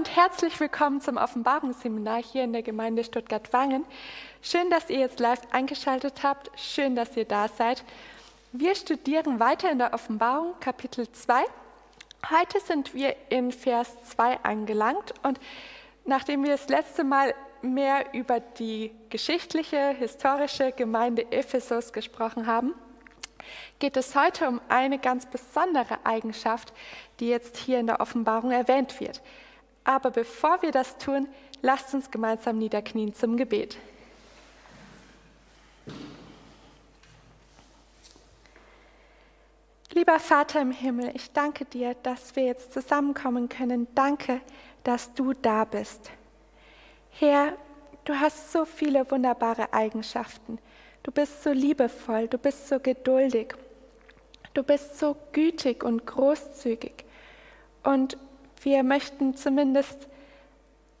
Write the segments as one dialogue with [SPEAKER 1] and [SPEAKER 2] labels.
[SPEAKER 1] Und herzlich willkommen zum Offenbarungsseminar hier in der Gemeinde Stuttgart-Wangen. Schön, dass ihr jetzt live eingeschaltet habt. Schön, dass ihr da seid. Wir studieren weiter in der Offenbarung, Kapitel 2. Heute sind wir in Vers 2 angelangt und nachdem wir das letzte Mal mehr über die geschichtliche, historische Gemeinde Ephesus gesprochen haben, geht es heute um eine ganz besondere Eigenschaft, die jetzt hier in der Offenbarung erwähnt wird. Aber bevor wir das tun, lasst uns gemeinsam niederknien zum Gebet. Lieber Vater im Himmel, ich danke dir, dass wir jetzt zusammenkommen können. Danke, dass du da bist. Herr, du hast so viele wunderbare Eigenschaften. Du bist so liebevoll, du bist so geduldig, du bist so gütig und großzügig. Und wir möchten zumindest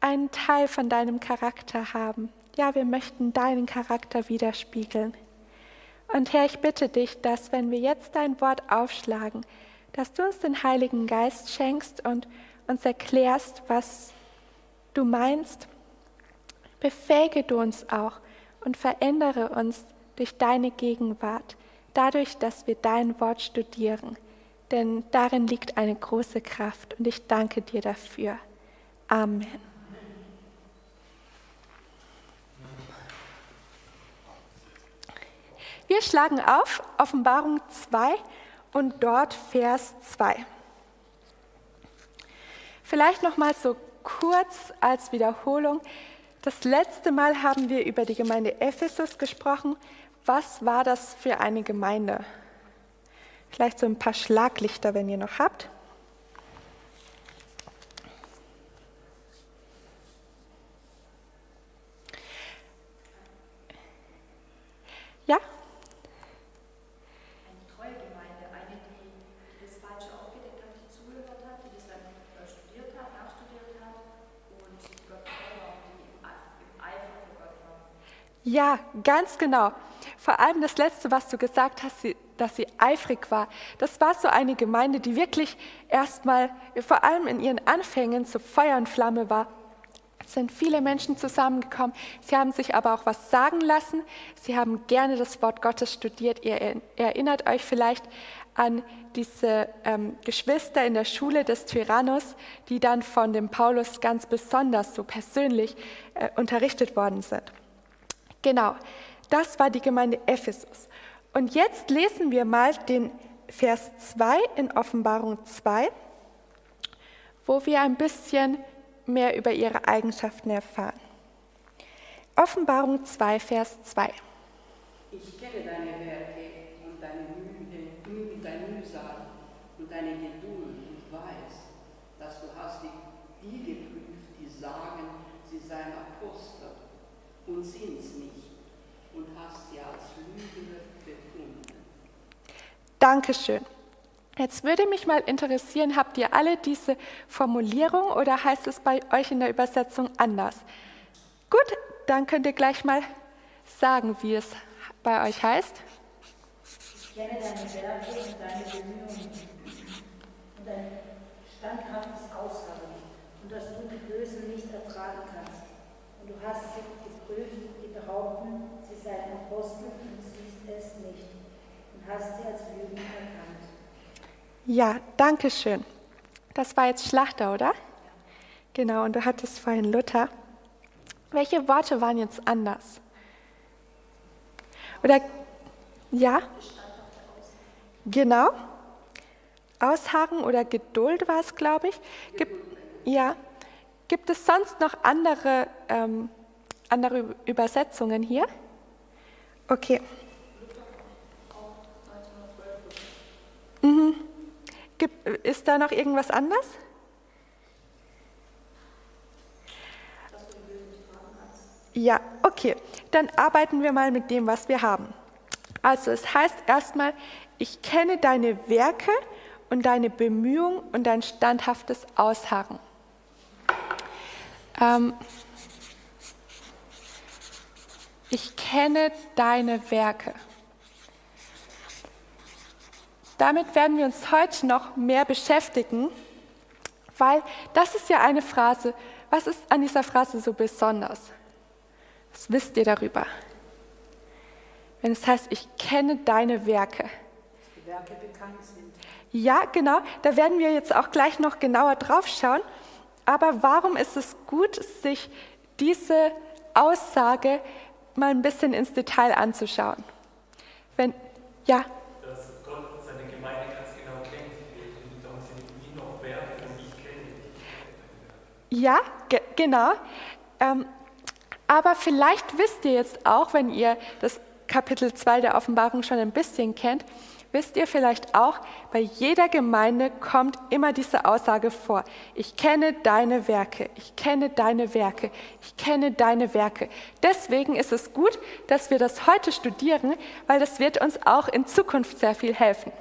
[SPEAKER 1] einen Teil von deinem Charakter haben. Ja, wir möchten deinen Charakter widerspiegeln. Und Herr, ich bitte dich, dass wenn wir jetzt dein Wort aufschlagen, dass du uns den Heiligen Geist schenkst und uns erklärst, was du meinst. Befähige du uns auch und verändere uns durch deine Gegenwart, dadurch, dass wir dein Wort studieren denn darin liegt eine große Kraft und ich danke dir dafür. Amen. Wir schlagen auf Offenbarung 2 und dort Vers 2. Vielleicht noch mal so kurz als Wiederholung. Das letzte Mal haben wir über die Gemeinde Ephesus gesprochen. Was war das für eine Gemeinde? Vielleicht so ein paar Schlaglichter, wenn ihr noch habt. Ja?
[SPEAKER 2] Eine treue Gemeinde, eine, die das Falsche aufgedeckt hat, die zugehört hat, die das dann studiert hat, nachstudiert hat und die Gott war, die im Eifer für Gott war.
[SPEAKER 1] Ja, ganz genau. Vor allem das Letzte, was du gesagt hast, dass sie eifrig war. Das war so eine Gemeinde, die wirklich erstmal, vor allem in ihren Anfängen, so Feuer und Flamme war. Es sind viele Menschen zusammengekommen. Sie haben sich aber auch was sagen lassen. Sie haben gerne das Wort Gottes studiert. Ihr erinnert euch vielleicht an diese ähm, Geschwister in der Schule des Tyrannus, die dann von dem Paulus ganz besonders so persönlich äh, unterrichtet worden sind. Genau, das war die Gemeinde Ephesus. Und jetzt lesen wir mal den Vers 2 in Offenbarung 2, wo wir ein bisschen mehr über ihre Eigenschaften erfahren. Offenbarung 2, Vers 2.
[SPEAKER 3] Ich kenne deine Werke und deine Mühe und dein Mühsal und deine Geduld und weiß, dass du hast die, geprüft, die sagen, sie seien Apostel und sind's nicht und hast sie als Lügner
[SPEAKER 1] Dankeschön. Jetzt würde mich mal interessieren, habt ihr alle diese Formulierung oder heißt es bei euch in der Übersetzung anders? Gut, dann könnt ihr gleich mal sagen, wie es bei euch heißt.
[SPEAKER 2] Ich kenne deine Werke und deine Bemühungen und dein standhaftes Ausharren und dass du die Bösen nicht ertragen kannst. Und du hast sie geprüft, die behaupten, sie seien Apostel und siehst es nicht hast sie als Lügen erkannt.
[SPEAKER 1] Ja, danke schön. Das war jetzt Schlachter, oder? Genau, und du hattest vorhin Luther. Welche Worte waren jetzt anders? Oder ja? Genau. Ausharren oder Geduld war es, glaube ich. Gibt, ja. Gibt es sonst noch andere, ähm, andere Übersetzungen hier? Okay. Mhm. Ist da noch irgendwas anders? Ja, okay. Dann arbeiten wir mal mit dem, was wir haben. Also es heißt erstmal, ich kenne deine Werke und deine Bemühung und dein standhaftes Ausharren. Ähm, ich kenne deine Werke. Damit werden wir uns heute noch mehr beschäftigen. Weil das ist ja eine Phrase. Was ist an dieser Phrase so besonders? Was wisst ihr darüber? Wenn es heißt, ich kenne deine Werke.
[SPEAKER 2] Die Werke bekannt sind.
[SPEAKER 1] Ja, genau, da werden wir jetzt auch gleich noch genauer drauf schauen. Aber warum ist es gut, sich diese Aussage mal ein bisschen ins Detail anzuschauen? Wenn, ja,
[SPEAKER 4] dass Gott seine Gemeinde ganz genau kennt. Und darum sind ihn noch Werke und ich kenne dich.
[SPEAKER 1] Ja, ge genau. Ähm, aber vielleicht wisst ihr jetzt auch, wenn ihr das Kapitel 2 der Offenbarung schon ein bisschen kennt, wisst ihr vielleicht auch, bei jeder Gemeinde kommt immer diese Aussage vor. Ich kenne deine Werke, ich kenne deine Werke, ich kenne deine Werke. Deswegen ist es gut, dass wir das heute studieren, weil das wird uns auch in Zukunft sehr viel helfen.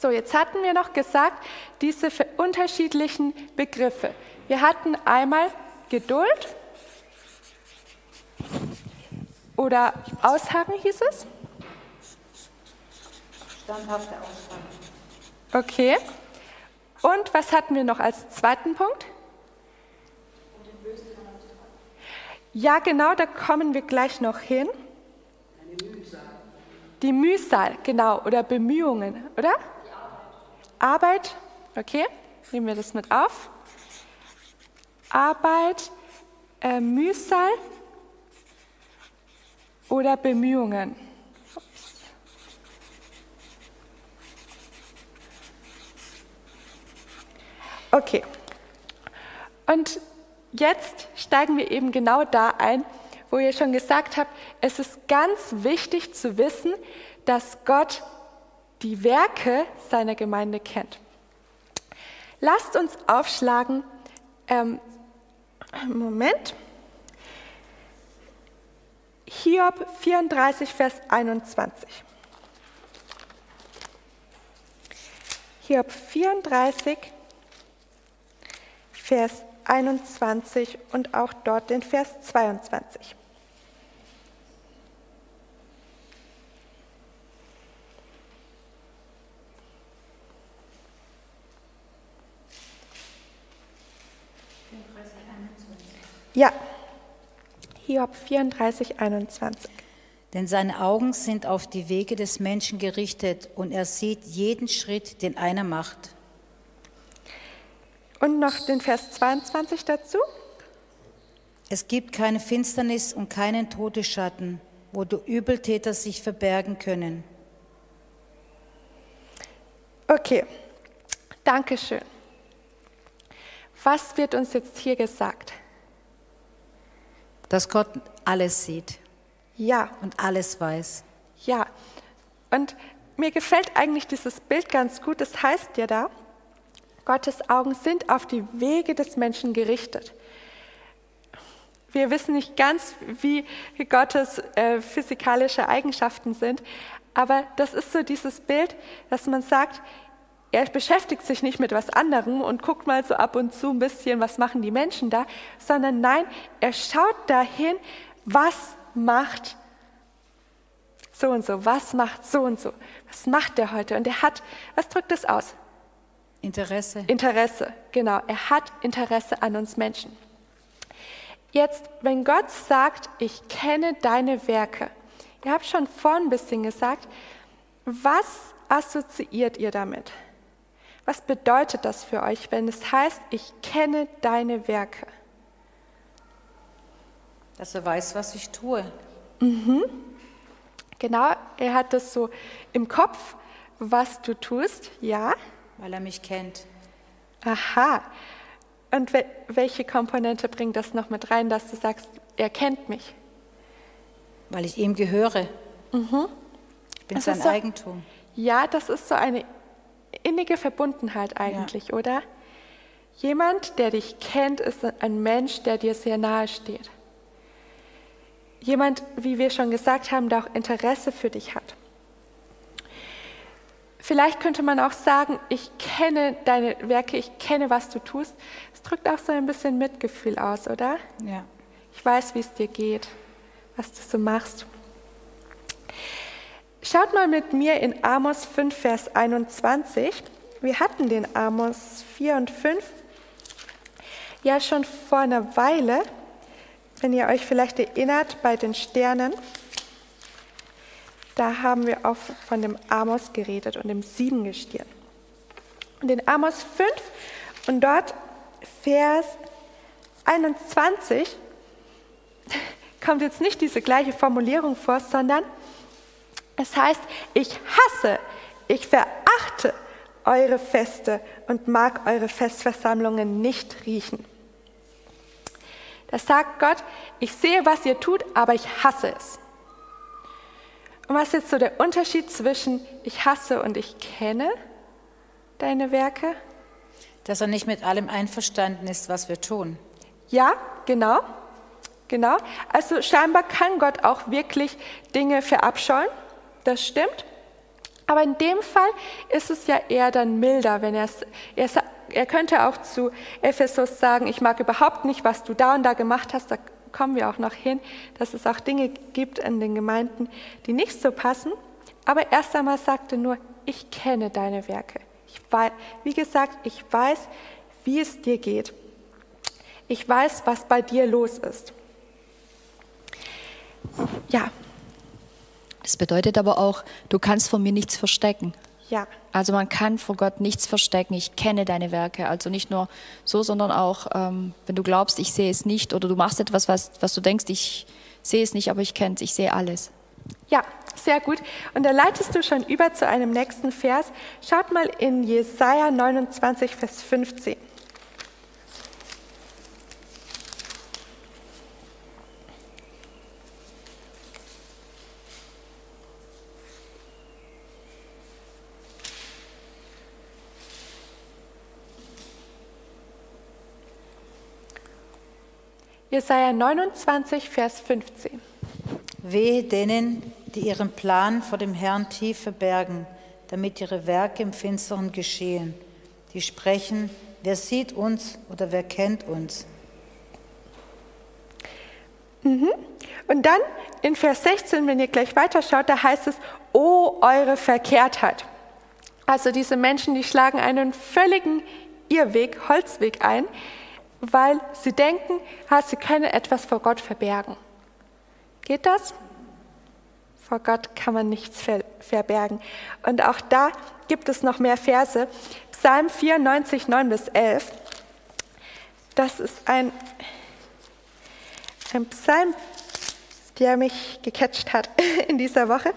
[SPEAKER 1] So, jetzt hatten wir noch gesagt, diese unterschiedlichen Begriffe. Wir hatten einmal Geduld oder Ausharren hieß es.
[SPEAKER 2] Standhafte Aussagen.
[SPEAKER 1] Okay. Und was hatten wir noch als zweiten Punkt? Ja, genau, da kommen wir gleich noch hin. Die Mühsal, genau, oder Bemühungen, oder? Arbeit, okay, nehmen wir das mit auf. Arbeit, äh, Mühsal oder Bemühungen. Okay. Und jetzt steigen wir eben genau da ein, wo ihr schon gesagt habt, es ist ganz wichtig zu wissen, dass Gott die Werke seiner Gemeinde kennt. Lasst uns aufschlagen, ähm, Moment, Hiob 34, Vers 21. Hiob 34, Vers 21 und auch dort den Vers 22. Ja, Hiob 34, 21.
[SPEAKER 2] Denn seine Augen sind auf die Wege des Menschen gerichtet und er sieht jeden Schritt, den einer macht.
[SPEAKER 1] Und noch den Vers 22 dazu.
[SPEAKER 2] Es gibt keine Finsternis und keinen Todesschatten, wo die Übeltäter sich verbergen können.
[SPEAKER 1] Okay, Dankeschön. Was wird uns jetzt hier gesagt?
[SPEAKER 2] Dass Gott alles sieht
[SPEAKER 1] Ja,
[SPEAKER 2] und alles weiß.
[SPEAKER 1] ja. Und mir gefällt eigentlich dieses Bild ganz gut. Das heißt ja da, Gottes Augen sind auf die Wege des Menschen gerichtet. Wir wissen nicht ganz, wie Gottes äh, physikalische Eigenschaften sind, aber das ist so dieses Bild, dass man sagt, er beschäftigt sich nicht mit was anderem und guckt mal so ab und zu ein bisschen, was machen die Menschen da, sondern nein, er schaut dahin, was macht so und so, was macht so und so, was macht der heute? Und er hat, was drückt es aus?
[SPEAKER 2] Interesse.
[SPEAKER 1] Interesse, genau. Er hat Interesse an uns Menschen. Jetzt, wenn Gott sagt, ich kenne deine Werke, ihr habt schon vorhin ein bisschen gesagt, was assoziiert ihr damit? Was bedeutet das für euch, wenn es heißt, ich kenne deine Werke?
[SPEAKER 2] Dass er weiß, was ich tue.
[SPEAKER 1] Genau, er hat das so im Kopf, was du tust, ja.
[SPEAKER 2] Weil er mich kennt.
[SPEAKER 1] Aha. Und wel welche Komponente bringt das noch mit rein, dass du sagst, er kennt mich?
[SPEAKER 2] Weil ich ihm gehöre. Ich bin
[SPEAKER 1] Das
[SPEAKER 2] sein
[SPEAKER 1] so-
[SPEAKER 2] Eigentum.
[SPEAKER 1] Ja, das ist so eine innige Verbundenheit eigentlich, oder? Jemand, der dich kennt, ist ein Mensch, der dir sehr nahe steht. Jemand, wie wir schon gesagt haben, der auch Interesse für dich hat. Vielleicht könnte man auch sagen, ich kenne deine Werke, ich kenne, was du tust. Es drückt auch so ein bisschen Mitgefühl aus, oder?
[SPEAKER 2] Ja.
[SPEAKER 1] Ich weiß, wie es dir geht, was du so machst. Schaut mal mit mir in Amos 5, Vers 21. Wir hatten den Amos 4 und 5. Ja, schon vor einer Weile, wenn ihr euch vielleicht erinnert, bei den Sternen, da haben wir auch von dem Amos geredet und dem Siebengestirn. Und in Amos 5 und dort Vers 21 kommt jetzt nicht diese gleiche Formulierung vor, sondern es heißt, ich hasse, ich verachte eure Feste und mag eure Festversammlungen nicht riechen. Da sagt Gott, ich sehe, was ihr tut, aber ich hasse es. Und was ist jetzt so der Unterschied zwischen ich hasse und ich kenne deine Werke?
[SPEAKER 2] Dass er nicht mit allem einverstanden ist, was wir tun.
[SPEAKER 1] Ja, genau. Genau. Also scheinbar kann Gott auch wirklich Dinge verabscheuen. Das stimmt. Aber in dem Fall ist es ja eher dann milder, wenn er er, er könnte auch zu Ephesus sagen, ich mag überhaupt nicht, was du da und da gemacht hast, da kommen wir auch noch hin, dass es auch Dinge gibt in den Gemeinden, die nicht so passen. Aber erst einmal sagte nur, ich kenne deine Werke. Ich weiß, wie gesagt, ich weiß, wie es dir geht. Ich weiß, was bei dir los ist. Ja,
[SPEAKER 5] das bedeutet aber auch, du kannst vor mir nichts verstecken.
[SPEAKER 1] Ja.
[SPEAKER 5] Also man kann vor Gott nichts verstecken. Ich kenne deine Werke. Also nicht nur so, sondern auch, ähm, wenn du glaubst, ich sehe es nicht oder du machst etwas, was, was du denkst, ich sehe es nicht, aber ich kenne es, ich sehe alles.
[SPEAKER 1] Ja, sehr gut. Und da leitest du schon über zu einem nächsten Vers. Schaut mal in Jesaja 29, Vers 15. Jesaja 29, Vers 15.
[SPEAKER 2] Wehe denen, die ihren Plan vor dem Herrn tief verbergen, damit ihre Werke im Finsteren geschehen. Die sprechen, wer sieht uns oder wer kennt uns?
[SPEAKER 1] Mhm. Und dann in Vers 16, wenn ihr gleich weiterschaut, da heißt es, O eure Verkehrtheit. Also diese Menschen, die schlagen einen völligen Irrweg, Holzweg ein, weil sie denken, sie können etwas vor Gott verbergen. Geht das? Vor Gott kann man nichts verbergen. Und auch da gibt es noch mehr Verse. Psalm 94, 9 bis 11. Das ist ein, ein Psalm, der mich gecatcht hat in dieser Woche.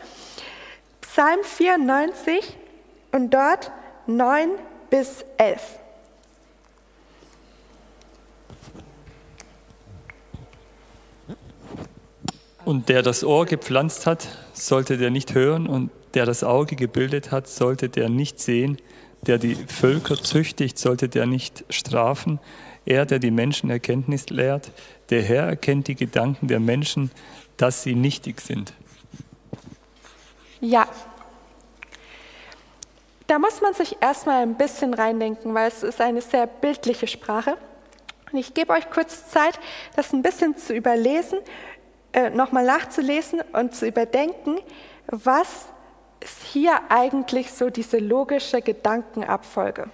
[SPEAKER 1] Psalm 94 und dort 9 bis 11.
[SPEAKER 6] Und der das Ohr gepflanzt hat, sollte der nicht hören, und der das Auge gebildet hat, sollte der nicht sehen, der die Völker züchtigt, sollte der nicht strafen, er, der die Menschen Erkenntnis lehrt, der Herr erkennt die Gedanken der Menschen, dass sie nichtig sind.
[SPEAKER 1] Ja. Da muss man sich erstmal ein bisschen reindenken, weil es ist eine sehr bildliche Sprache. Und ich gebe euch kurz Zeit, das ein bisschen zu überlesen äh, nochmal nachzulesen und zu überdenken, was ist hier eigentlich so diese logische Gedankenabfolge.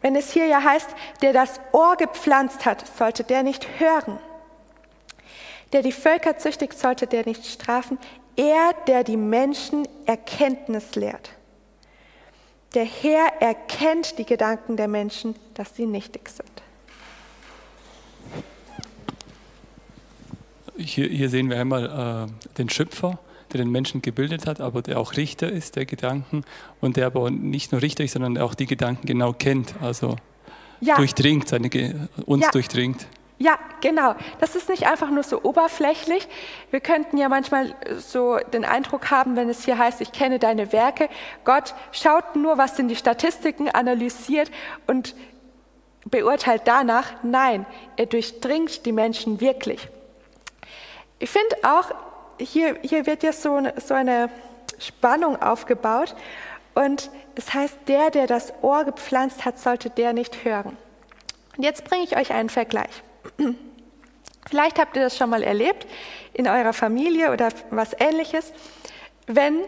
[SPEAKER 1] Wenn es hier ja heißt, der das Ohr gepflanzt hat, sollte der nicht hören. Der die Völker züchtigt, sollte der nicht strafen. Er, der die Menschen Erkenntnis lehrt. Der Herr erkennt die Gedanken der Menschen, dass sie nichtig sind.
[SPEAKER 6] Hier, hier sehen wir einmal äh, den Schöpfer, der den Menschen gebildet hat, aber der auch Richter ist der Gedanken und der aber nicht nur Richter ist, sondern auch die Gedanken genau kennt, also ja. durchdringt, seine, uns ja. durchdringt.
[SPEAKER 1] Ja, genau. Das ist nicht einfach nur so oberflächlich. Wir könnten ja manchmal so den Eindruck haben, wenn es hier heißt, ich kenne deine Werke. Gott schaut nur, was sind die Statistiken, analysiert und beurteilt danach. Nein, er durchdringt die Menschen wirklich. Ich finde auch, hier, hier wird ja so, so eine Spannung aufgebaut. Und es heißt, der, der das Ohr gepflanzt hat, sollte der nicht hören. Und jetzt bringe ich euch einen Vergleich. Vielleicht habt ihr das schon mal erlebt in eurer Familie oder was ähnliches. wenn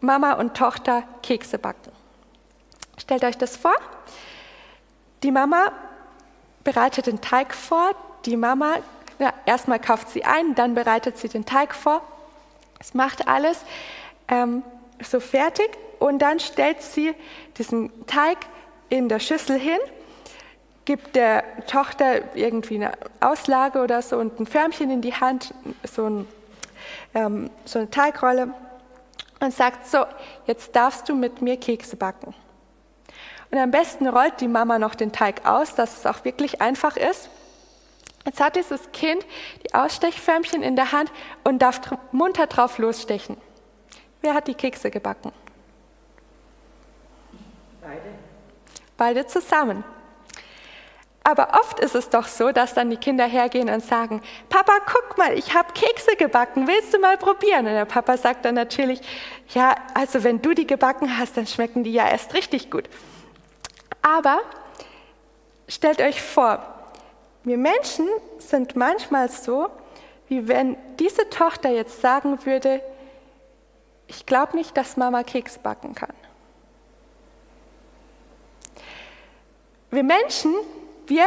[SPEAKER 1] Mama und Tochter Kekse backen. Stellt euch das vor. Die Mama bereitet den Teig vor. Die Mama, ja, erstmal kauft sie ein, dann bereitet sie den Teig vor. Es macht alles ähm, so fertig und dann stellt sie diesen Teig in der Schüssel hin, gibt der Tochter irgendwie eine Auslage oder so und ein Förmchen in die Hand, so, ein, ähm, so eine Teigrolle und sagt, so, jetzt darfst du mit mir Kekse backen. Und am besten rollt die Mama noch den Teig aus, dass es auch wirklich einfach ist. Jetzt hat dieses Kind die Ausstechförmchen in der Hand und darf munter drauf losstechen. Wer hat die Kekse gebacken?
[SPEAKER 2] Beide.
[SPEAKER 1] Beide zusammen. Aber oft ist es doch so, dass dann die Kinder hergehen und sagen, Papa, guck mal, ich habe Kekse gebacken, willst du mal probieren? Und der Papa sagt dann natürlich, ja, also wenn du die gebacken hast, dann schmecken die ja erst richtig gut. Aber stellt euch vor, wir Menschen sind manchmal so, wie wenn diese Tochter jetzt sagen würde, ich glaube nicht, dass Mama Keks backen kann. Wir Menschen, wir,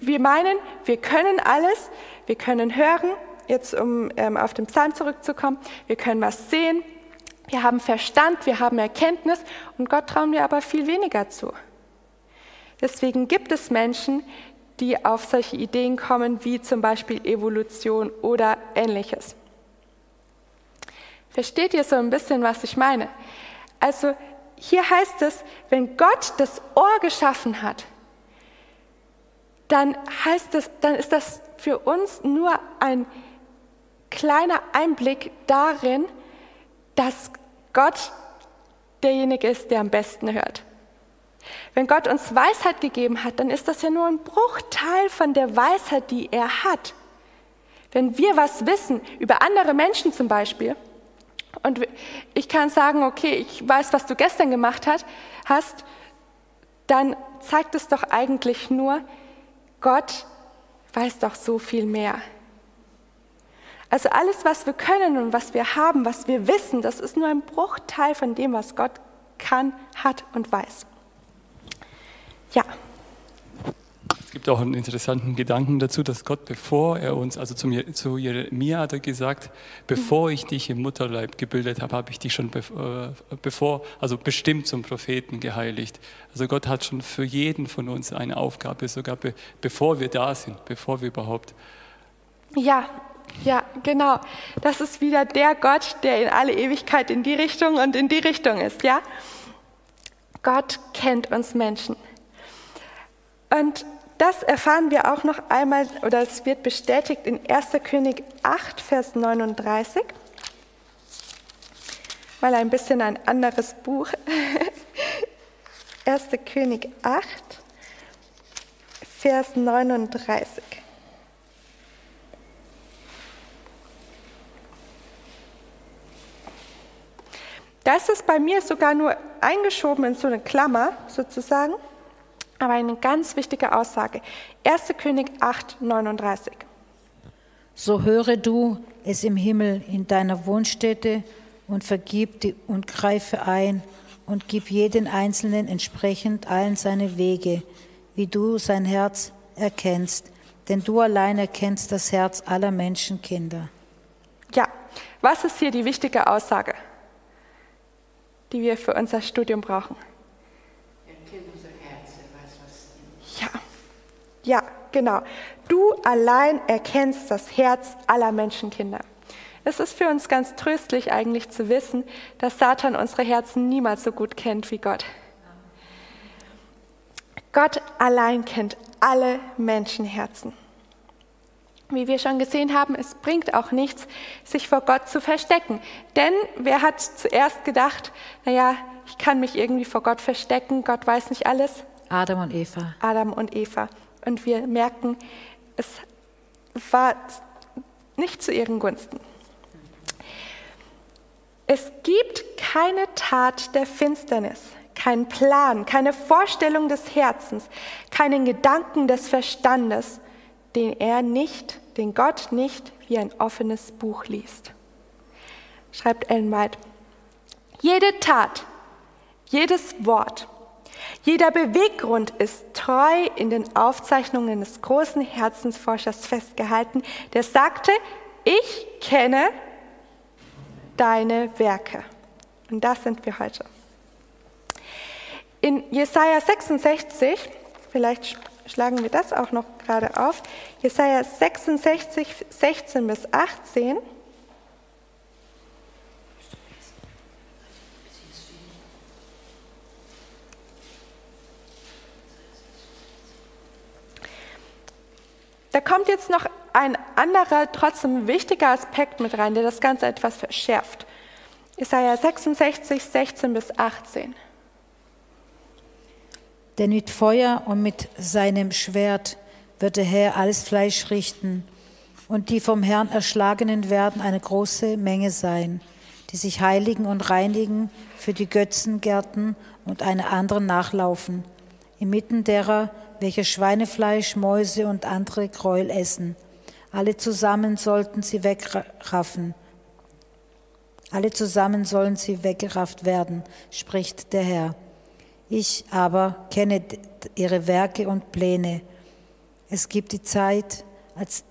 [SPEAKER 1] wir meinen, wir können alles, wir können hören, jetzt um ähm, auf den Psalm zurückzukommen, wir können was sehen, wir haben Verstand, wir haben Erkenntnis und Gott trauen wir aber viel weniger zu. Deswegen gibt es Menschen, die auf solche Ideen kommen, wie zum Beispiel Evolution oder ähnliches. Versteht ihr so ein bisschen, was ich meine? Also hier heißt es, wenn Gott das Ohr geschaffen hat, dann heißt es, dann ist das für uns nur ein kleiner Einblick darin, dass Gott derjenige ist, der am besten hört. Wenn Gott uns Weisheit gegeben hat, dann ist das ja nur ein Bruchteil von der Weisheit, die er hat. Wenn wir was wissen über andere Menschen zum Beispiel, und ich kann sagen, okay, ich weiß, was du gestern gemacht hast, dann zeigt es doch eigentlich nur, Gott weiß doch so viel mehr. Also alles, was wir können und was wir haben, was wir wissen, das ist nur ein Bruchteil von dem, was Gott kann, hat und weiß. Ja.
[SPEAKER 6] Es gibt auch einen interessanten Gedanken dazu, dass Gott, bevor er uns, also zu, Jeremia hat er gesagt, bevor ich dich im Mutterleib gebildet habe, habe ich dich schon äh, bevor, also bestimmt zum Propheten geheiligt. Also Gott hat schon für jeden von uns eine Aufgabe, sogar be, bevor wir da sind, bevor wir überhaupt.
[SPEAKER 1] Ja, ja, genau. Das ist wieder der Gott, der in alle Ewigkeit in die Richtung und in die Richtung ist, ja? Gott kennt uns Menschen. Und das erfahren wir auch noch einmal, oder es wird bestätigt in 1. König 8, Vers 39. Mal ein bisschen ein anderes Buch. 1. König 8, Vers 39. Da ist es bei mir sogar nur eingeschoben in so eine Klammer sozusagen aber eine ganz wichtige Aussage. 1. König 8, 39.
[SPEAKER 2] So höre du es im Himmel in deiner Wohnstätte und vergib die, und greife ein und gib jeden Einzelnen entsprechend allen seine Wege, wie du sein Herz erkennst, denn du allein erkennst das Herz aller Menschenkinder.
[SPEAKER 1] Ja, was ist hier die wichtige Aussage, die wir für unser Studium brauchen? Ja, genau. Du allein erkennst das Herz aller Menschenkinder. Es ist für uns ganz tröstlich eigentlich zu wissen, dass Satan unsere Herzen niemals so gut kennt wie Gott. Gott allein kennt alle Menschenherzen. Wie wir schon gesehen haben, es bringt auch nichts, sich vor Gott zu verstecken. Denn wer hat zuerst gedacht, naja, ich kann mich irgendwie vor Gott verstecken, Gott weiß nicht alles?
[SPEAKER 2] Adam und Eva.
[SPEAKER 1] Adam und Eva und wir merken, es war nicht zu ihren Gunsten. Es gibt keine Tat der Finsternis, keinen Plan, keine Vorstellung des Herzens, keinen Gedanken des Verstandes, den er nicht, den Gott nicht wie ein offenes Buch liest. schreibt Ellen White. Jede Tat, jedes Wort, jeder Beweggrund ist treu in den Aufzeichnungen des großen Herzensforschers festgehalten, der sagte, ich kenne deine Werke. Und das sind wir heute. In Jesaja 66, vielleicht schlagen wir das auch noch gerade auf, Jesaja 66, 16 bis 18. kommt jetzt noch ein anderer, trotzdem wichtiger Aspekt mit rein, der das Ganze etwas verschärft. Jesaja 66, 16 bis 18.
[SPEAKER 2] Denn mit Feuer und mit seinem Schwert wird der Herr alles Fleisch richten, und die vom Herrn Erschlagenen werden eine große Menge sein, die sich heiligen und reinigen für die Götzengärten und eine anderen nachlaufen, inmitten derer, welche Schweinefleisch, Mäuse und andere Gräuel essen. Alle zusammen sollten sie wegraffen. Alle zusammen sollen sie weggerafft werden, spricht der Herr. Ich aber kenne ihre Werke und Pläne. Es gibt die Zeit, als,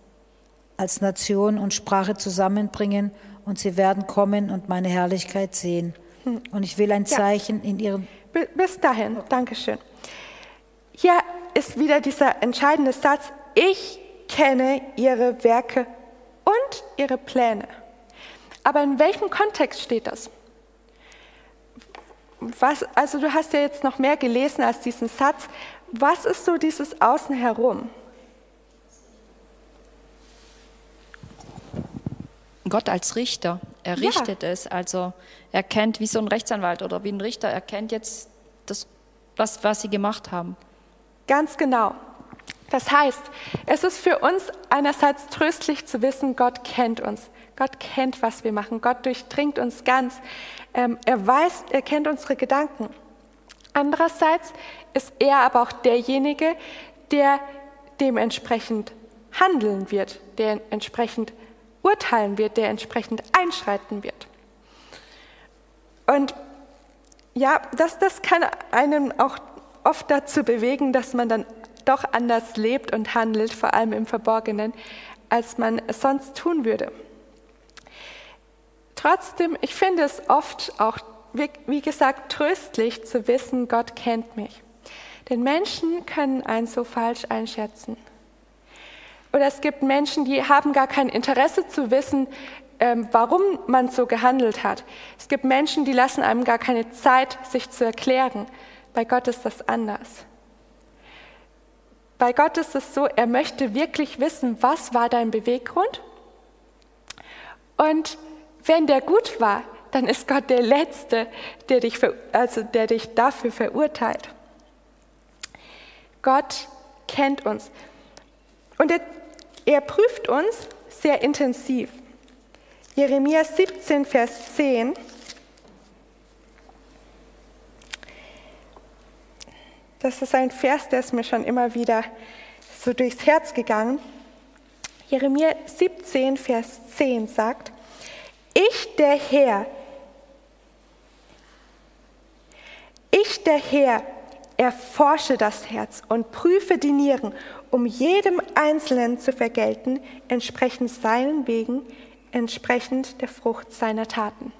[SPEAKER 2] als Nation und Sprache zusammenbringen und sie werden kommen und meine Herrlichkeit sehen. Hm. Und ich will ein Zeichen ja. in ihren.
[SPEAKER 1] Bis dahin, Dankeschön. Hier ist wieder dieser entscheidende Satz, ich kenne ihre Werke und ihre Pläne. Aber in welchem Kontext steht das? Was, also du hast ja jetzt noch mehr gelesen als diesen Satz. Was ist so dieses Außen herum?
[SPEAKER 5] Gott als Richter. Er richtet ja. es. Also er kennt wie so ein Rechtsanwalt oder wie ein Richter, er kennt jetzt das, was, was sie gemacht haben.
[SPEAKER 1] Ganz genau. Das heißt, es ist für uns einerseits tröstlich zu wissen, Gott kennt uns. Gott kennt, was wir machen. Gott durchdringt uns ganz. Ähm, er weiß, er kennt unsere Gedanken. Andererseits ist er aber auch derjenige, der dementsprechend handeln wird, der entsprechend urteilen wird, der entsprechend einschreiten wird. Und ja, das, das kann einem auch oft dazu bewegen, dass man dann doch anders lebt und handelt, vor allem im Verborgenen, als man sonst tun würde. Trotzdem, ich finde es oft auch, wie gesagt, tröstlich zu wissen, Gott kennt mich. Denn Menschen können einen so falsch einschätzen. Oder es gibt Menschen, die haben gar kein Interesse zu wissen, ähm, warum man so gehandelt hat. Es gibt Menschen, die lassen einem gar keine Zeit, sich zu erklären. Bei Gott ist das anders. Bei Gott ist es so, er möchte wirklich wissen, was war dein Beweggrund? Und wenn der gut war, dann ist Gott der Letzte, der dich, also der dich dafür verurteilt. Gott kennt uns und er, er prüft uns sehr intensiv. Jeremia 17, Vers 10 Das ist ein Vers, der ist mir schon immer wieder so durchs Herz gegangen. Jeremia 17, Vers 10 sagt, ich der Herr, ich der Herr erforsche das Herz und prüfe die Nieren, um jedem Einzelnen zu vergelten, entsprechend seinen Wegen, entsprechend der Frucht seiner Taten.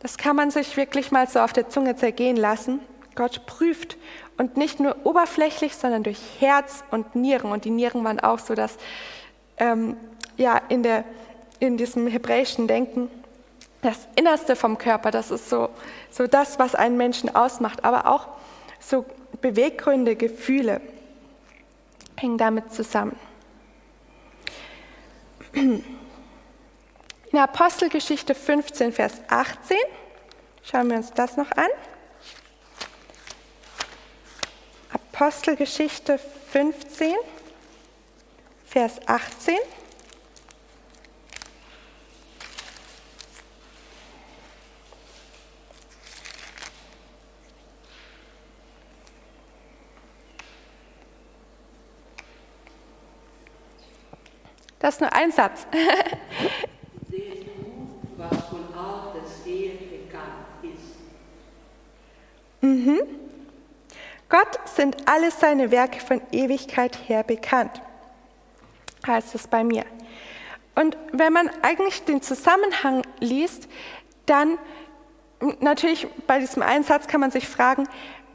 [SPEAKER 1] Das kann man sich wirklich mal so auf der Zunge zergehen lassen. Gott prüft und nicht nur oberflächlich, sondern durch Herz und Nieren. Und die Nieren waren auch so, dass ähm, ja, in, der, in diesem hebräischen Denken das Innerste vom Körper, das ist so, so das, was einen Menschen ausmacht, aber auch so Beweggründe, Gefühle hängen damit zusammen. In Apostelgeschichte 15, Vers 18 schauen wir uns das noch an. Apostelgeschichte 15, Vers 18. Das ist nur ein Satz. was von altes Ehe bekannt ist. Mhm. Gott sind alle seine Werke von Ewigkeit her bekannt, heißt es bei mir. Und wenn man eigentlich den Zusammenhang liest, dann natürlich bei diesem Einsatz kann man sich fragen,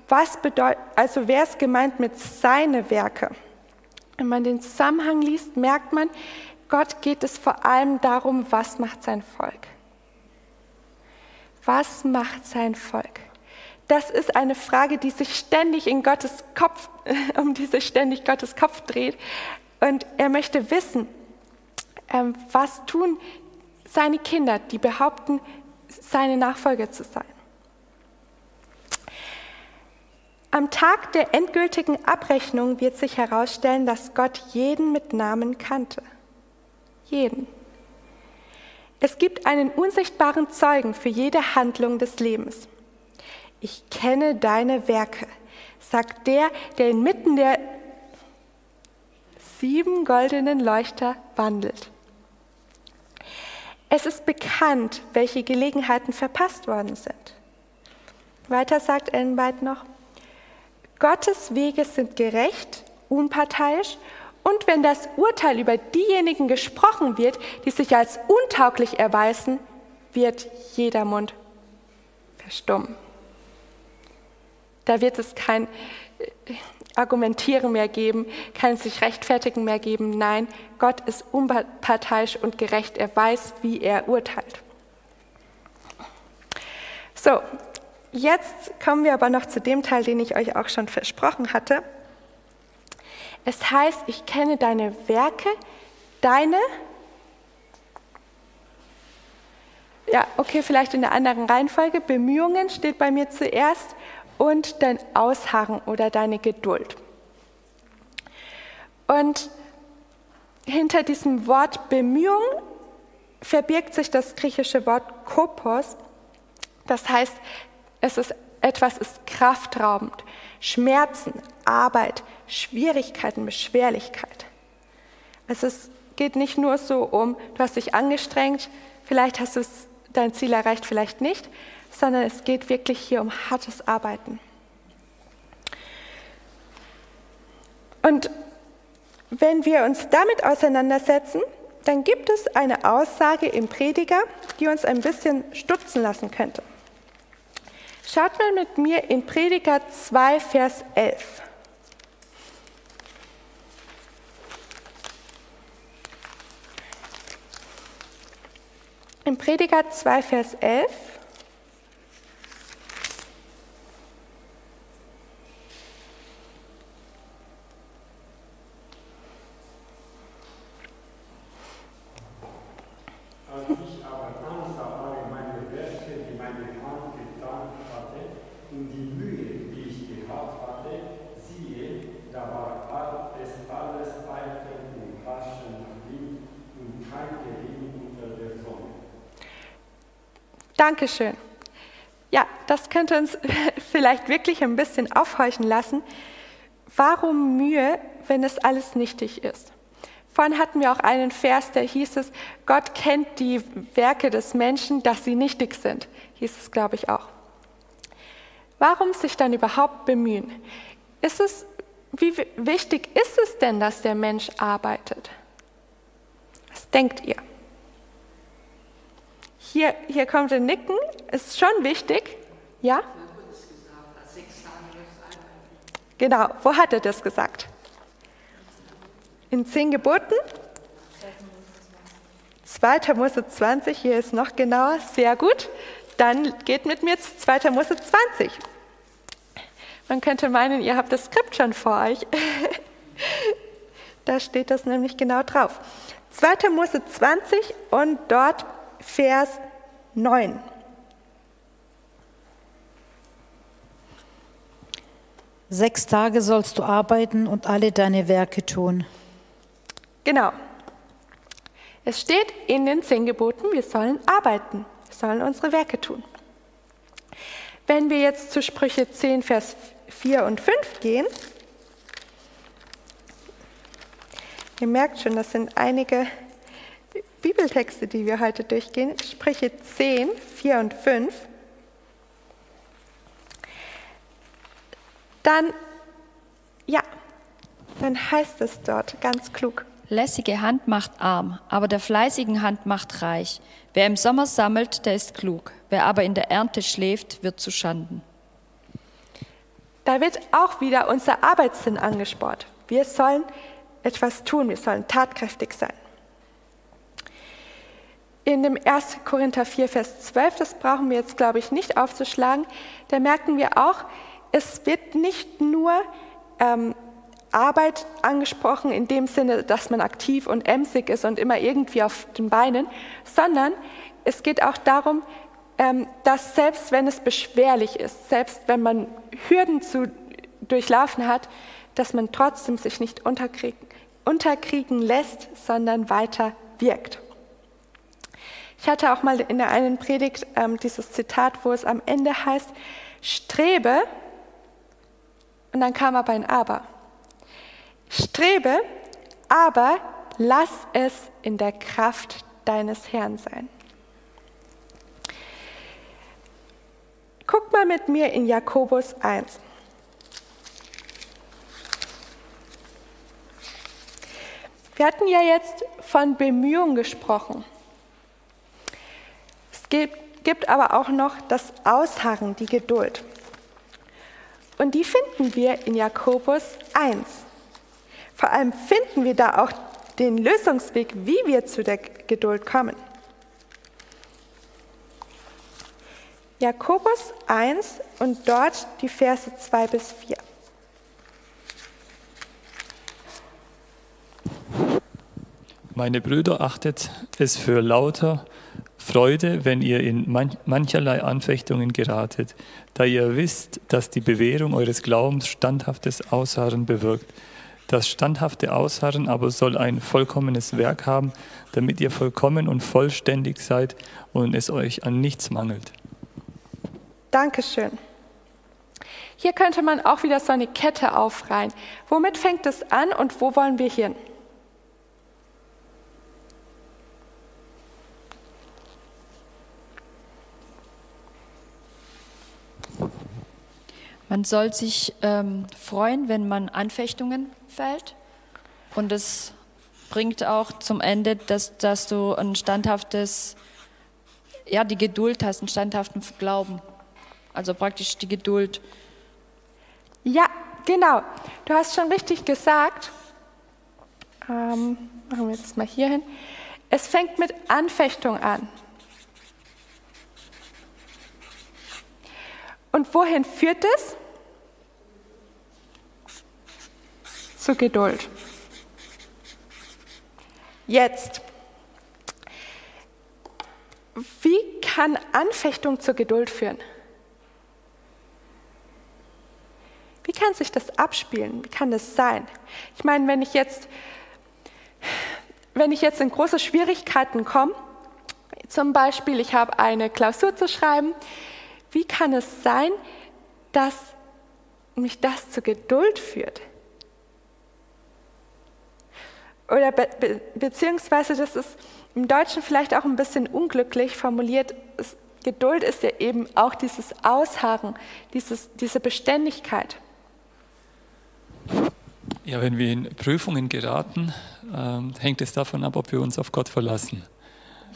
[SPEAKER 1] was bedeutet, also wer ist gemeint mit seine Werke? Wenn man den Zusammenhang liest, merkt man, Gott geht es vor allem darum, was macht sein Volk? Was macht sein Volk? Das ist eine Frage, die sich ständig in Gottes Kopf, um die sich ständig Gottes Kopf dreht. Und er möchte wissen, ähm, was tun seine Kinder, die behaupten, seine Nachfolger zu sein. Am Tag der endgültigen Abrechnung wird sich herausstellen, dass Gott jeden mit Namen kannte. Jeden. Es gibt einen unsichtbaren Zeugen für jede Handlung des Lebens. Ich kenne deine Werke, sagt der, der inmitten der sieben goldenen Leuchter wandelt. Es ist bekannt, welche Gelegenheiten verpasst worden sind. Weiter sagt Ellen White noch, Gottes Wege sind gerecht, unparteiisch und wenn das Urteil über diejenigen gesprochen wird, die sich als untauglich erweisen, wird jeder Mund verstummen. Da wird es kein äh, Argumentieren mehr geben, kein sich rechtfertigen mehr geben. Nein, Gott ist unparteiisch und gerecht. Er weiß, wie er urteilt. So, jetzt kommen wir aber noch zu dem Teil, den ich euch auch schon versprochen hatte. Es heißt, ich kenne deine Werke, deine, ja, okay, vielleicht in der anderen Reihenfolge, Bemühungen steht bei mir zuerst und dein Ausharren oder deine Geduld. Und hinter diesem Wort Bemühung verbirgt sich das griechische Wort Kopos. Das heißt, es ist, etwas ist kraftraubend, Schmerzen, Arbeit, Schwierigkeiten, Beschwerlichkeit. Also es geht nicht nur so um, du hast dich angestrengt, vielleicht hast du dein Ziel erreicht, vielleicht nicht, sondern es geht wirklich hier um hartes Arbeiten. Und wenn wir uns damit auseinandersetzen, dann gibt es eine Aussage im Prediger, die uns ein bisschen stutzen lassen könnte. Schaut mal mit mir in Prediger 2, Vers 11. In Prediger 2, Vers 11 Dankeschön. Ja, das könnte uns vielleicht wirklich ein bisschen aufhorchen lassen. Warum Mühe, wenn es alles nichtig ist? Vorhin hatten wir auch einen Vers, der hieß es, Gott kennt die Werke des Menschen, dass sie nichtig sind. Hieß es, glaube ich, auch. Warum sich dann überhaupt bemühen? Ist es, wie wichtig ist es denn, dass der Mensch arbeitet? Was denkt ihr? Hier, hier kommt ein Nicken, ist schon wichtig. Ja? Genau, wo hat er das gesagt? In zehn Geboten? 2. Mose 20, hier ist noch genauer, sehr gut. Dann geht mit mir zu 2. Mose 20. Man könnte meinen, ihr habt das Skript schon vor euch. da steht das nämlich genau drauf. 2. Mose 20 und dort Vers 9.
[SPEAKER 2] Sechs Tage sollst du arbeiten und alle deine Werke tun.
[SPEAKER 1] Genau. Es steht in den zehn Geboten, wir sollen arbeiten, wir sollen unsere Werke tun. Wenn wir jetzt zu Sprüche 10, Vers 4 und 5 gehen, ihr merkt schon, das sind einige Bibeltexte, die wir heute durchgehen, Sprüche 10, 4 und 5. dann, ja, dann heißt es dort ganz klug.
[SPEAKER 5] Lässige Hand macht arm, aber der fleißigen Hand macht reich. Wer im Sommer sammelt, der ist klug. Wer aber in der Ernte schläft, wird zu Schanden.
[SPEAKER 1] Da wird auch wieder unser Arbeitssinn angesport. Wir sollen etwas tun, wir sollen tatkräftig sein. In dem 1. Korinther 4, Vers 12, das brauchen wir jetzt, glaube ich, nicht aufzuschlagen, da merken wir auch, es wird nicht nur ähm, Arbeit angesprochen in dem Sinne, dass man aktiv und emsig ist und immer irgendwie auf den Beinen, sondern es geht auch darum, ähm, dass selbst wenn es beschwerlich ist, selbst wenn man Hürden zu durchlaufen hat, dass man trotzdem sich nicht unterkriegen, unterkriegen lässt, sondern weiter wirkt. Ich hatte auch mal in der einen Predigt ähm, dieses Zitat, wo es am Ende heißt, strebe, und dann kam aber ein Aber. Strebe, aber lass es in der Kraft deines Herrn sein. Guck mal mit mir in Jakobus 1. Wir hatten ja jetzt von Bemühungen gesprochen. Gibt, gibt aber auch noch das Ausharren, die Geduld. Und die finden wir in Jakobus 1. Vor allem finden wir da auch den Lösungsweg, wie wir zu der Geduld kommen. Jakobus 1 und dort die Verse 2 bis 4.
[SPEAKER 6] Meine Brüder, achtet es für lauter Freude, wenn ihr in mancherlei Anfechtungen geratet, da ihr wisst, dass die Bewährung eures Glaubens standhaftes Ausharren bewirkt. Das standhafte Ausharren aber soll ein vollkommenes Werk haben, damit ihr vollkommen und vollständig seid und es euch an nichts mangelt.
[SPEAKER 1] Dankeschön. Hier könnte man auch wieder so eine Kette aufreihen. Womit fängt es an und wo wollen wir hin?
[SPEAKER 5] Man soll sich ähm, freuen, wenn man Anfechtungen fällt. Und es bringt auch zum Ende, dass, dass du ein standhaftes, ja, die Geduld hast, einen standhaften Glauben. Also praktisch die Geduld.
[SPEAKER 1] Ja, genau. Du hast schon richtig gesagt. Ähm, machen wir jetzt mal hier hin. Es fängt mit Anfechtung an. Und wohin führt es? zur Geduld. Jetzt, wie kann Anfechtung zur Geduld führen? Wie kann sich das abspielen? Wie kann das sein? Ich meine, wenn ich jetzt, wenn ich jetzt in große Schwierigkeiten komme, zum Beispiel, ich habe eine Klausur zu schreiben, wie kann es sein, dass mich das zur Geduld führt? Oder be be beziehungsweise, das ist im Deutschen vielleicht auch ein bisschen unglücklich formuliert. Es, Geduld ist ja eben auch dieses Ausharren, dieses, diese Beständigkeit.
[SPEAKER 6] Ja, wenn wir in Prüfungen geraten, ähm, hängt es davon ab, ob wir uns auf Gott verlassen.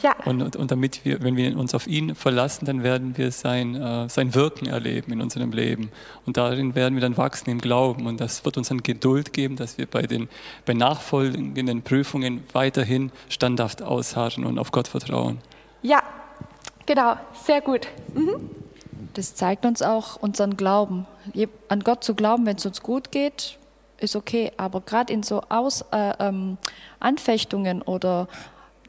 [SPEAKER 1] Ja.
[SPEAKER 6] Und, und damit wir, wenn wir uns auf ihn verlassen, dann werden wir sein, äh, sein Wirken erleben in unserem Leben. Und darin werden wir dann wachsen im Glauben. Und das wird uns dann Geduld geben, dass wir bei den bei nachfolgenden Prüfungen weiterhin standhaft ausharren und auf Gott vertrauen.
[SPEAKER 1] Ja, genau, sehr gut. Mhm.
[SPEAKER 5] Das zeigt uns auch unseren Glauben. An Gott zu glauben, wenn es uns gut geht, ist okay. Aber gerade in so Aus, äh, ähm, Anfechtungen oder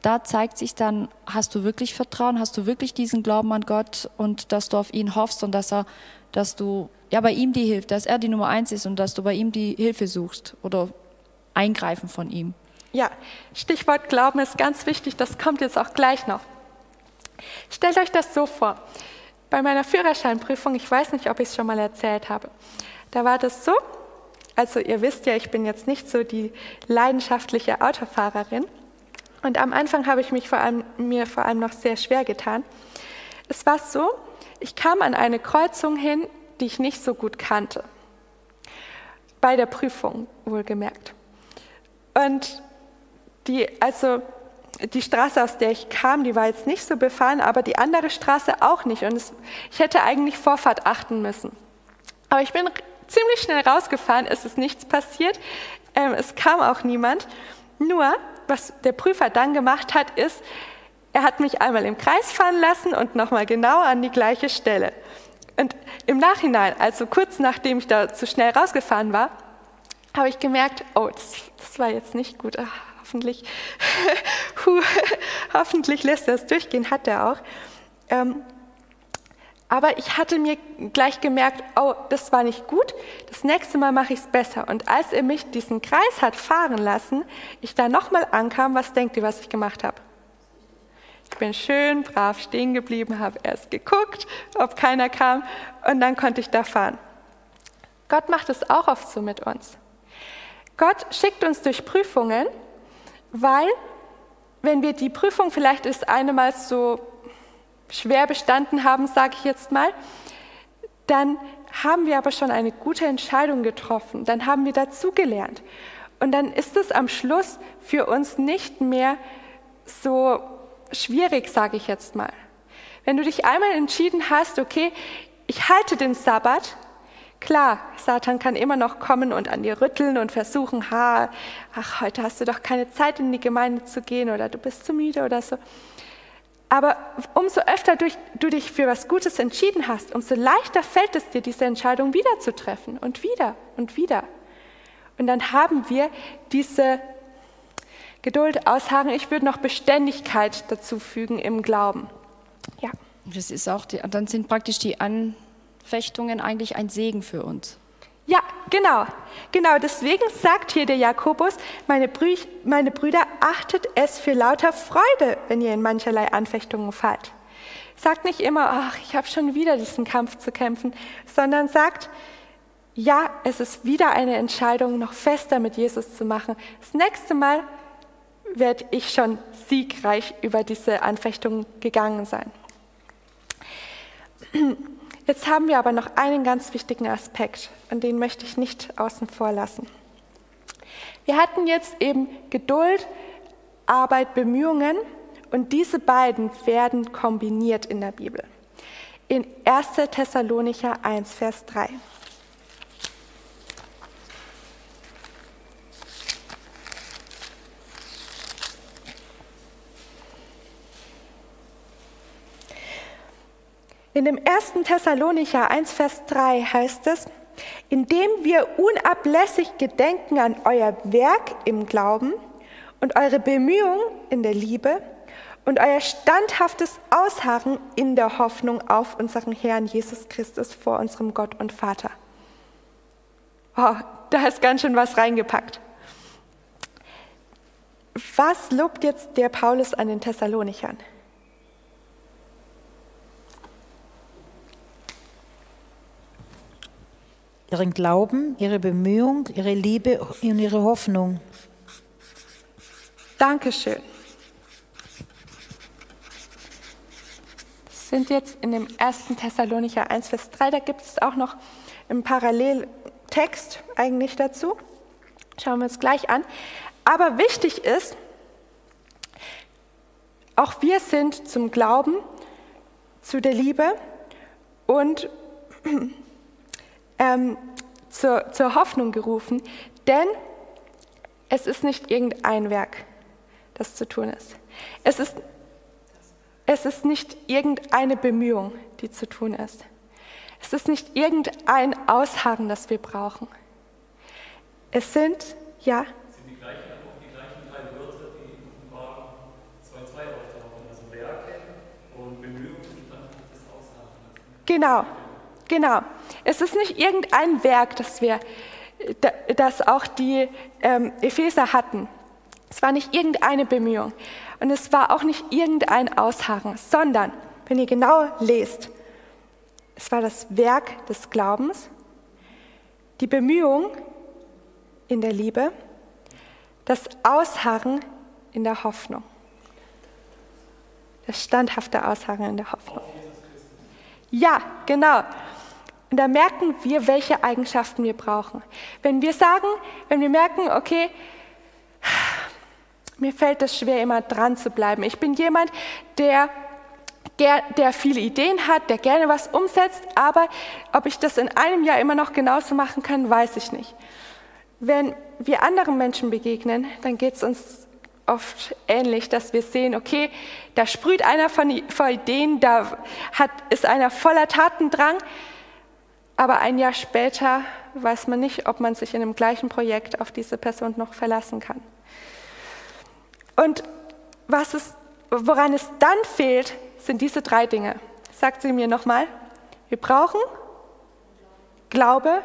[SPEAKER 5] da zeigt sich dann, hast du wirklich Vertrauen, hast du wirklich diesen Glauben an Gott und dass du auf ihn hoffst und dass er, dass du ja bei ihm die Hilfe, dass er die Nummer eins ist und dass du bei ihm die Hilfe suchst oder Eingreifen von ihm.
[SPEAKER 1] Ja, Stichwort Glauben ist ganz wichtig, das kommt jetzt auch gleich noch. Stellt euch das so vor. Bei meiner Führerscheinprüfung, ich weiß nicht, ob ich es schon mal erzählt habe, da war das so, also ihr wisst ja, ich bin jetzt nicht so die leidenschaftliche Autofahrerin, und am Anfang habe ich mich vor allem, mir vor allem noch sehr schwer getan. Es war so, ich kam an eine Kreuzung hin, die ich nicht so gut kannte. bei der Prüfung wohlgemerkt. Und die, also die Straße, aus der ich kam, die war jetzt nicht so befahren, aber die andere Straße auch nicht. Und es, ich hätte eigentlich Vorfahrt achten müssen. Aber ich bin ziemlich schnell rausgefahren, es ist nichts passiert, ähm, es kam auch niemand. Nur, was der Prüfer dann gemacht hat, ist, er hat mich einmal im Kreis fahren lassen und nochmal genau an die gleiche Stelle. Und im Nachhinein, also kurz nachdem ich da zu schnell rausgefahren war, habe ich gemerkt, oh, das, das war jetzt nicht gut. Ach, hoffentlich, hoffentlich lässt er es durchgehen, hat er auch. Ähm, aber ich hatte mir gleich gemerkt, oh, das war nicht gut, das nächste Mal mache ich es besser. Und als er mich diesen Kreis hat fahren lassen, ich da nochmal ankam, was denkt ihr, was ich gemacht habe? Ich bin schön brav stehen geblieben, habe erst geguckt, ob keiner kam und dann konnte ich da fahren. Gott macht es auch oft so mit uns. Gott schickt uns durch Prüfungen, weil wenn wir die Prüfung vielleicht erst einmal so schwer bestanden haben, sage ich jetzt mal, dann haben wir aber schon eine gute Entscheidung getroffen, dann haben wir dazugelernt. Und dann ist es am Schluss für uns nicht mehr so schwierig, sage ich jetzt mal. Wenn du dich einmal entschieden hast, okay, ich halte den Sabbat, klar, Satan kann immer noch kommen und an dir rütteln und versuchen, ha, ach, heute hast du doch keine Zeit in die Gemeinde zu gehen oder du bist zu müde oder so. Aber umso öfter du dich für was Gutes entschieden hast, umso leichter fällt es dir, diese Entscheidung wieder zu treffen und wieder und wieder. Und dann haben wir diese Geduld, Ausharren, ich würde noch Beständigkeit dazu fügen im Glauben.
[SPEAKER 5] Ja. Das ist auch die, dann sind praktisch die Anfechtungen eigentlich ein Segen für uns.
[SPEAKER 1] Ja, genau. Genau, deswegen sagt hier der Jakobus, meine, Brü meine Brüder, achtet es für lauter Freude, wenn ihr in mancherlei Anfechtungen fallt. Sagt nicht immer, ach, ich habe schon wieder diesen Kampf zu kämpfen, sondern sagt, ja, es ist wieder eine Entscheidung, noch fester mit Jesus zu machen. Das nächste Mal werde ich schon siegreich über diese Anfechtungen gegangen sein. Jetzt haben wir aber noch einen ganz wichtigen Aspekt und den möchte ich nicht außen vor lassen. Wir hatten jetzt eben Geduld, Arbeit, Bemühungen und diese beiden werden kombiniert in der Bibel. In 1. Thessalonicher 1, Vers 3. In dem 1. Thessalonicher 1, Vers 3 heißt es, indem wir unablässig gedenken an euer Werk im Glauben und eure Bemühungen in der Liebe und euer standhaftes Ausharren in der Hoffnung auf unseren Herrn Jesus Christus vor unserem Gott und Vater. Oh, da ist ganz schön was reingepackt. Was lobt jetzt der Paulus an den Thessalonichern?
[SPEAKER 2] Ihren Glauben, ihre Bemühung, ihre Liebe und ihre Hoffnung.
[SPEAKER 1] Dankeschön. Das sind jetzt in dem 1. Thessalonicher 1, Vers 3, da gibt es auch noch einen Paralleltext eigentlich dazu. Schauen wir uns gleich an. Aber wichtig ist, auch wir sind zum Glauben, zu der Liebe und ähm, zur, zur Hoffnung gerufen, denn es ist nicht irgendein Werk, das zu tun ist. Es ist, es ist nicht irgendeine Bemühung, die zu tun ist. Es ist nicht irgendein Ausharren, das wir brauchen. Es sind, ja. Es sind die gleichen, die gleichen drei Wörter, die in Offenbarung 2.2 auftauchen, also Werke und Bemühungen und dann das Ausharren. Genau, genau. Es ist nicht irgendein Werk, das, wir, das auch die ähm, Epheser hatten. Es war nicht irgendeine Bemühung und es war auch nicht irgendein Ausharren, sondern, wenn ihr genau lest, es war das Werk des Glaubens, die Bemühung in der Liebe, das Ausharren in der Hoffnung. Das standhafte Ausharren in der Hoffnung. Ja, genau. Und da merken wir, welche Eigenschaften wir brauchen. Wenn wir sagen, wenn wir merken, okay, mir fällt es schwer, immer dran zu bleiben. Ich bin jemand, der, der viele Ideen hat, der gerne was umsetzt, aber ob ich das in einem Jahr immer noch genauso machen kann, weiß ich nicht. Wenn wir anderen Menschen begegnen, dann geht es uns oft ähnlich, dass wir sehen, okay, da sprüht einer von, von Ideen, da hat, ist einer voller Tatendrang, aber ein Jahr später weiß man nicht, ob man sich in dem gleichen Projekt auf diese Person noch verlassen kann. Und was es, woran es dann fehlt, sind diese drei Dinge. Sagt sie mir nochmal. Wir brauchen Glaube,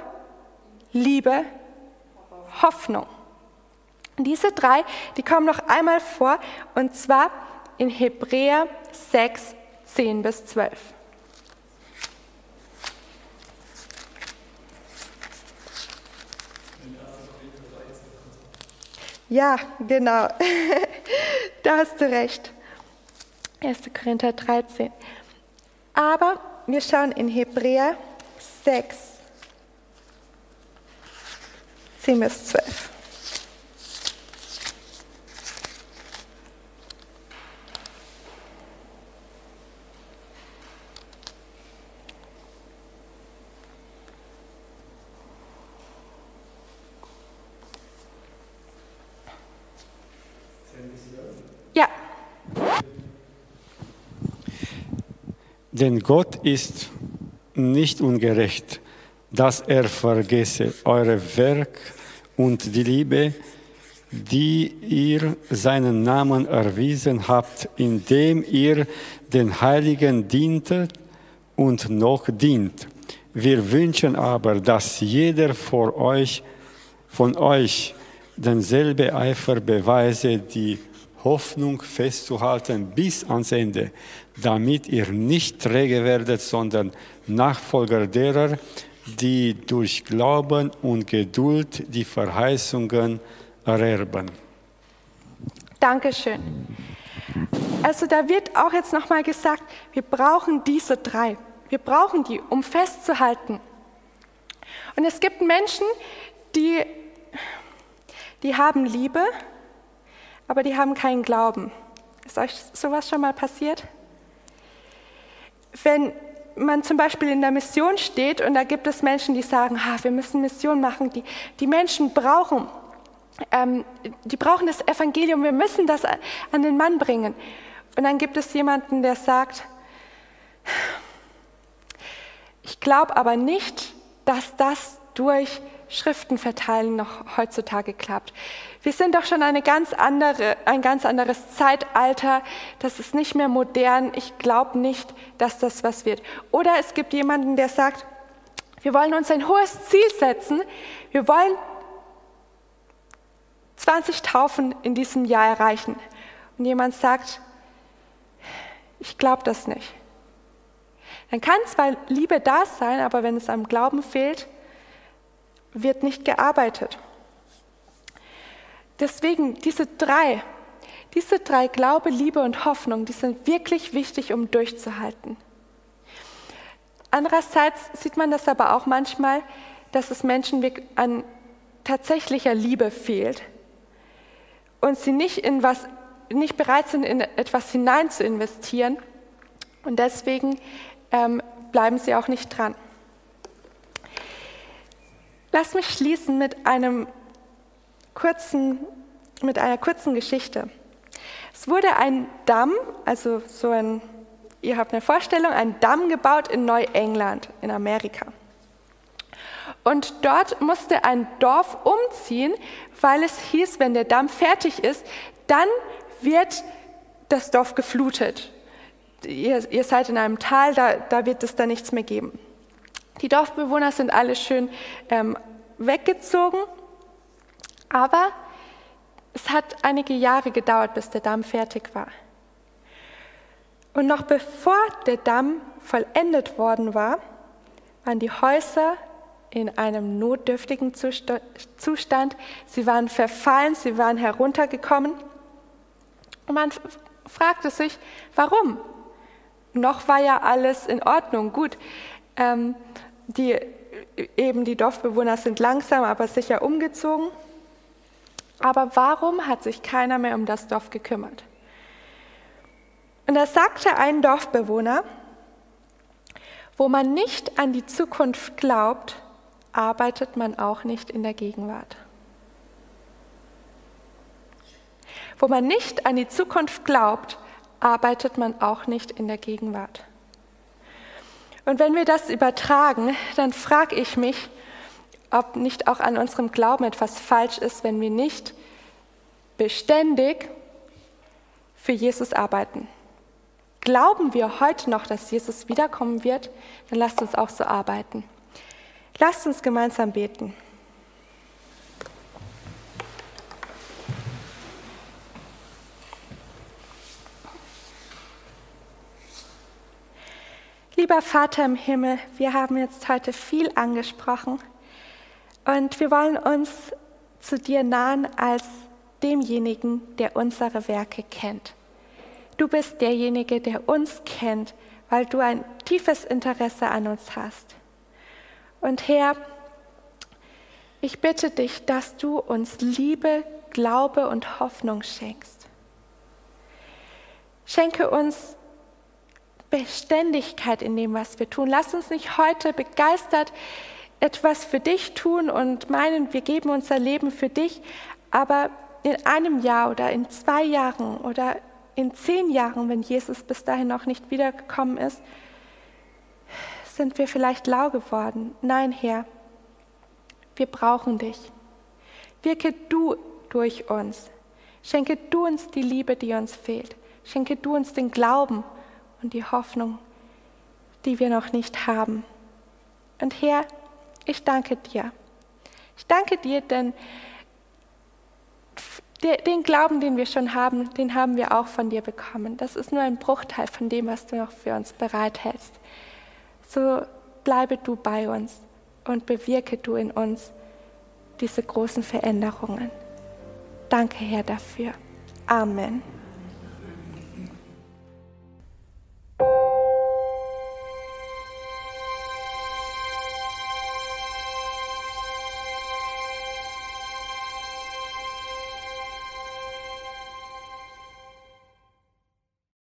[SPEAKER 1] Liebe, Hoffnung. Diese drei, die kommen noch einmal vor, und zwar in Hebräer 6, 10 bis 12. Ja, genau. da hast du recht. 1. Korinther 13. Aber wir schauen in Hebräer 6, 10 bis 12.
[SPEAKER 7] Denn Gott ist nicht ungerecht, dass er vergesse eure Werk und die Liebe, die ihr seinen Namen erwiesen habt, indem ihr den Heiligen dientet und noch dient. Wir wünschen aber, dass jeder vor euch, von euch denselbe Eifer beweise, die Hoffnung festzuhalten bis ans Ende, damit ihr nicht träge werdet, sondern Nachfolger derer, die durch Glauben und Geduld die Verheißungen ererben.
[SPEAKER 1] Dankeschön. Also da wird auch jetzt nochmal gesagt, wir brauchen diese drei. Wir brauchen die, um festzuhalten. Und es gibt Menschen, die, die haben Liebe, aber die haben keinen Glauben. Ist euch sowas schon mal passiert? Wenn man zum Beispiel in der Mission steht und da gibt es Menschen, die sagen, ah, wir müssen Mission machen, die, die Menschen brauchen, ähm, die brauchen das Evangelium, wir müssen das an den Mann bringen. Und dann gibt es jemanden, der sagt, ich glaube aber nicht, dass das durch Schriften verteilen noch heutzutage klappt. Wir sind doch schon eine ganz andere, ein ganz anderes Zeitalter. Das ist nicht mehr modern. Ich glaube nicht, dass das was wird. Oder es gibt jemanden, der sagt, wir wollen uns ein hohes Ziel setzen. Wir wollen 20 Taufen in diesem Jahr erreichen. Und jemand sagt, ich glaube das nicht. Dann kann zwar Liebe da sein, aber wenn es am Glauben fehlt, wird nicht gearbeitet. Deswegen diese drei, diese drei Glaube, Liebe und Hoffnung, die sind wirklich wichtig, um durchzuhalten. Andererseits sieht man das aber auch manchmal, dass es Menschen an tatsächlicher Liebe fehlt und sie nicht, in was, nicht bereit sind, in etwas hinein zu investieren und deswegen ähm, bleiben sie auch nicht dran. Lass mich schließen mit einem kurzen, mit einer kurzen Geschichte. Es wurde ein Damm, also so ein, ihr habt eine Vorstellung, ein Damm gebaut in Neuengland in Amerika. Und dort musste ein Dorf umziehen, weil es hieß, wenn der Damm fertig ist, dann wird das Dorf geflutet. Ihr, ihr seid in einem Tal, da, da wird es dann nichts mehr geben. Die Dorfbewohner sind alle schön ähm, weggezogen, aber es hat einige Jahre gedauert, bis der Damm fertig war. Und noch bevor der Damm vollendet worden war, waren die Häuser in einem notdürftigen Zustand. Sie waren verfallen, sie waren heruntergekommen. Und man fragte sich, warum? Noch war ja alles in Ordnung, gut. Ähm, die eben die Dorfbewohner sind langsam, aber sicher umgezogen. Aber warum hat sich keiner mehr um das Dorf gekümmert? Und da sagte ein Dorfbewohner, wo man nicht an die Zukunft glaubt, arbeitet man auch nicht in der Gegenwart. Wo man nicht an die Zukunft glaubt, arbeitet man auch nicht in der Gegenwart. Und wenn wir das übertragen, dann frage ich mich, ob nicht auch an unserem Glauben etwas falsch ist, wenn wir nicht beständig für Jesus arbeiten. Glauben wir heute noch, dass Jesus wiederkommen wird, dann lasst uns auch so arbeiten. Lasst uns gemeinsam beten. Lieber Vater im Himmel, wir haben jetzt heute viel angesprochen und wir wollen uns zu dir nahen als demjenigen, der unsere Werke kennt. Du bist derjenige, der uns kennt, weil du ein tiefes Interesse an uns hast. Und Herr, ich bitte dich, dass du uns Liebe, Glaube und Hoffnung schenkst. Schenke uns Beständigkeit in dem, was wir tun. Lass uns nicht heute begeistert etwas für dich tun und meinen, wir geben unser Leben für dich, aber in einem Jahr oder in zwei Jahren oder in zehn Jahren, wenn Jesus bis dahin noch nicht wiedergekommen ist, sind wir vielleicht lau geworden. Nein, Herr, wir brauchen dich. Wirke du durch uns. Schenke du uns die Liebe, die uns fehlt. Schenke du uns den Glauben und die Hoffnung, die wir noch nicht haben. Und Herr, ich danke dir. Ich danke dir, denn den Glauben, den wir schon haben, den haben wir auch von dir bekommen. Das ist nur ein Bruchteil von dem, was du noch für uns bereithältst. So bleibe du bei uns und bewirke du in uns diese großen Veränderungen. Danke, Herr, dafür. Amen.